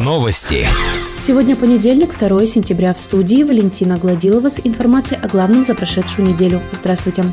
Новости. Сегодня понедельник, 2 сентября. В студии Валентина Гладилова с информацией о главном за прошедшую неделю. Здравствуйте.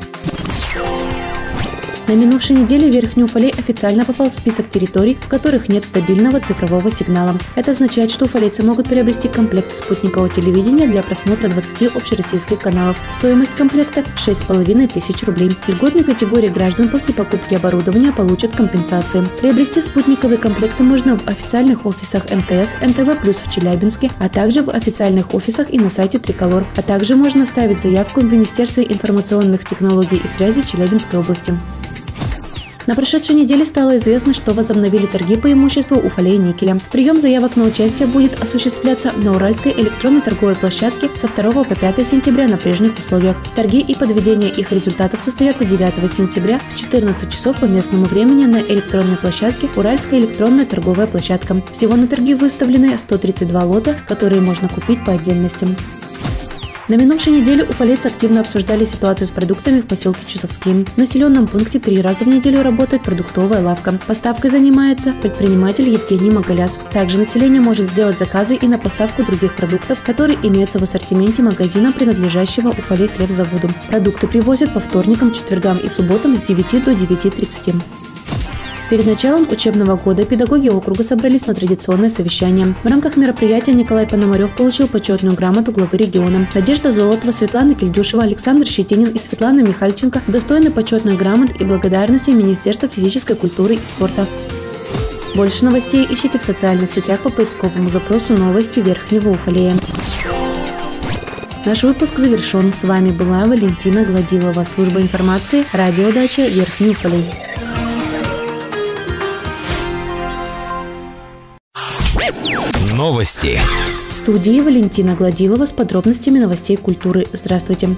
На минувшей неделе Верхний Уфалей официально попал в список территорий, в которых нет стабильного цифрового сигнала. Это означает, что уфалейцы могут приобрести комплект спутникового телевидения для просмотра 20 общероссийских каналов. Стоимость комплекта – 6,5 тысяч рублей. Льготной категории граждан после покупки оборудования получат компенсации. Приобрести спутниковые комплекты можно в официальных офисах МТС, НТВ Плюс в Челябинске, а также в официальных офисах и на сайте Триколор. А также можно оставить заявку в Министерстве информационных технологий и связи Челябинской области. На прошедшей неделе стало известно, что возобновили торги по имуществу Уфалей никеля. Прием заявок на участие будет осуществляться на Уральской электронной торговой площадке со 2 по 5 сентября на прежних условиях. Торги и подведение их результатов состоятся 9 сентября в 14 часов по местному времени на электронной площадке Уральская электронная торговая площадка. Всего на торги выставлены 132 лота, которые можно купить по отдельности. На минувшей неделе уфалейцы активно обсуждали ситуацию с продуктами в поселке Чусовским. В населенном пункте три раза в неделю работает продуктовая лавка. Поставкой занимается предприниматель Евгений Магаляс. Также население может сделать заказы и на поставку других продуктов, которые имеются в ассортименте магазина, принадлежащего Уфалей хлебзаводу. Продукты привозят по вторникам, четвергам и субботам с 9 до 9.30. Перед началом учебного года педагоги округа собрались на традиционное совещание. В рамках мероприятия Николай Пономарев получил почетную грамоту главы региона. Надежда Золотова, Светлана Кильдюшева, Александр Щетинин и Светлана Михальченко достойны почетных грамот и благодарности Министерства физической культуры и спорта. Больше новостей ищите в социальных сетях по поисковому запросу «Новости Верхнего Уфалея». Наш выпуск завершен. С вами была Валентина Гладилова, служба информации, радиодача Верхний Уфалей. Новости. В студии Валентина Гладилова с подробностями новостей культуры. Здравствуйте. В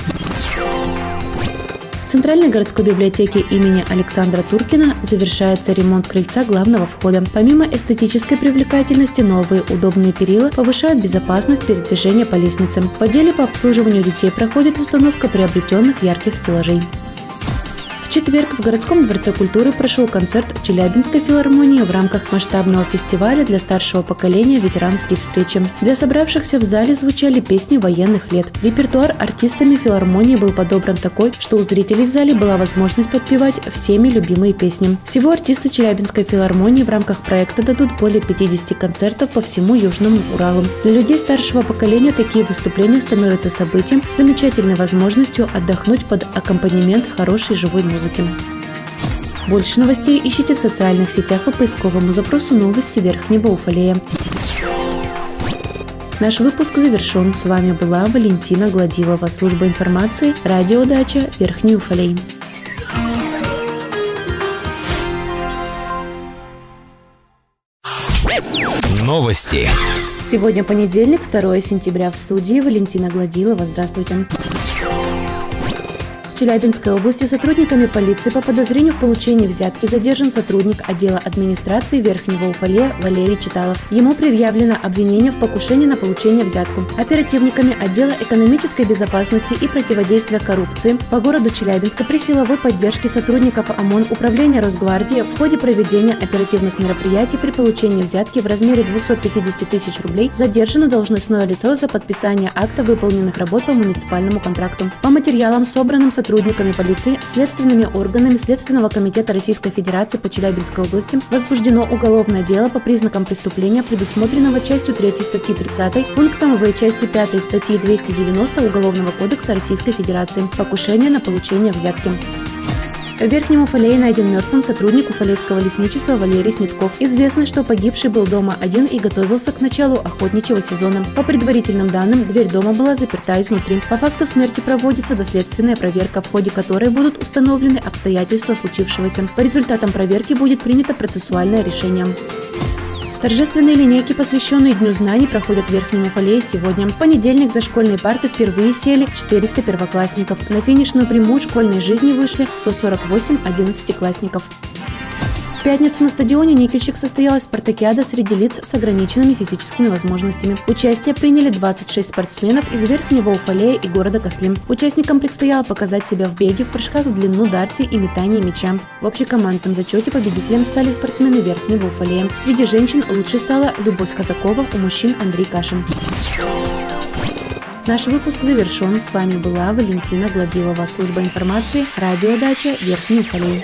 Центральной городской библиотеке имени Александра Туркина завершается ремонт крыльца главного входа. Помимо эстетической привлекательности, новые удобные перила повышают безопасность передвижения по лестнице. В отделе по обслуживанию детей проходит установка приобретенных ярких стеллажей четверг в городском дворце культуры прошел концерт Челябинской филармонии в рамках масштабного фестиваля для старшего поколения «Ветеранские встречи». Для собравшихся в зале звучали песни военных лет. Репертуар артистами филармонии был подобран такой, что у зрителей в зале была возможность подпевать всеми любимые песни. Всего артисты Челябинской филармонии в рамках проекта дадут более 50 концертов по всему Южному Уралу. Для людей старшего поколения такие выступления становятся событием, замечательной возможностью отдохнуть под аккомпанемент хорошей живой музыки музыки. Больше новостей ищите в социальных сетях по поисковому запросу «Новости Верхнего Уфалея». Наш выпуск завершен. С вами была Валентина Гладилова, служба информации, радиодача Верхний Уфалей. Новости. Сегодня понедельник, 2 сентября в студии Валентина Гладилова. Здравствуйте. Челябинской области сотрудниками полиции по подозрению в получении взятки задержан сотрудник отдела администрации Верхнего Уфалея Валерий Читалов. Ему предъявлено обвинение в покушении на получение взятку. Оперативниками отдела экономической безопасности и противодействия коррупции по городу Челябинска при силовой поддержке сотрудников ОМОН Управления Росгвардии в ходе проведения оперативных мероприятий при получении взятки в размере 250 тысяч рублей задержано должностное лицо за подписание акта выполненных работ по муниципальному контракту. По материалам, собранным сотрудниками сотрудниками полиции, следственными органами Следственного комитета Российской Федерации по Челябинской области возбуждено уголовное дело по признакам преступления, предусмотренного частью 3 статьи 30 пунктом В части 5 статьи 290 Уголовного кодекса Российской Федерации «Покушение на получение взятки». В Верхнем Уфалее найден мертвым сотрудник Уфалейского лесничества Валерий Снетков. Известно, что погибший был дома один и готовился к началу охотничьего сезона. По предварительным данным, дверь дома была заперта изнутри. По факту смерти проводится доследственная проверка, в ходе которой будут установлены обстоятельства случившегося. По результатам проверки будет принято процессуальное решение. Торжественные линейки, посвященные Дню знаний, проходят в Верхнем Уфалее сегодня. В понедельник за школьные парты впервые сели 400 первоклассников. На финишную прямую школьной жизни вышли 148 одиннадцатиклассников. В пятницу на стадионе «Никельщик» состоялась спартакиада среди лиц с ограниченными физическими возможностями. Участие приняли 26 спортсменов из Верхнего Уфалея и города Кослим. Участникам предстояло показать себя в беге, в прыжках в длину, дарте и метании мяча. В общекомандном зачете победителем стали спортсмены Верхнего Уфалея. Среди женщин лучшей стала Любовь Казакова, у мужчин Андрей Кашин. Наш выпуск завершен. С вами была Валентина Гладилова, служба информации, радиодача Верхний Уфалей.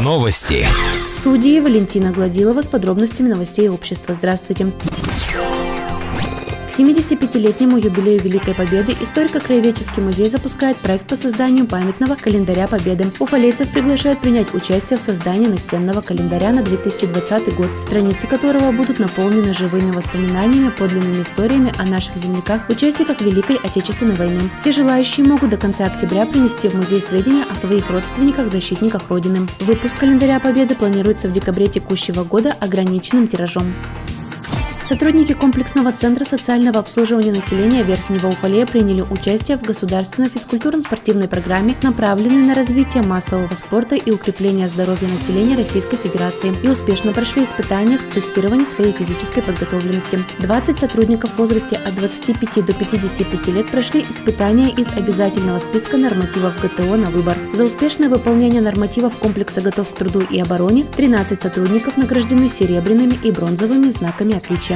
Новости. В студии Валентина Гладилова с подробностями новостей общества. Здравствуйте. 75-летнему юбилею Великой Победы историко-краеведческий музей запускает проект по созданию памятного календаря Победы. Уфалейцев приглашают принять участие в создании настенного календаря на 2020 год, страницы которого будут наполнены живыми воспоминаниями, подлинными историями о наших земляках, участниках Великой Отечественной войны. Все желающие могут до конца октября принести в музей сведения о своих родственниках, защитниках Родины. Выпуск календаря Победы планируется в декабре текущего года ограниченным тиражом. Сотрудники комплексного центра социального обслуживания населения Верхнего Уфалея приняли участие в государственной физкультурно-спортивной программе, направленной на развитие массового спорта и укрепление здоровья населения Российской Федерации и успешно прошли испытания в тестировании своей физической подготовленности. 20 сотрудников в возрасте от 25 до 55 лет прошли испытания из обязательного списка нормативов ГТО на выбор. За успешное выполнение нормативов комплекса «Готов к труду и обороне» 13 сотрудников награждены серебряными и бронзовыми знаками отличия.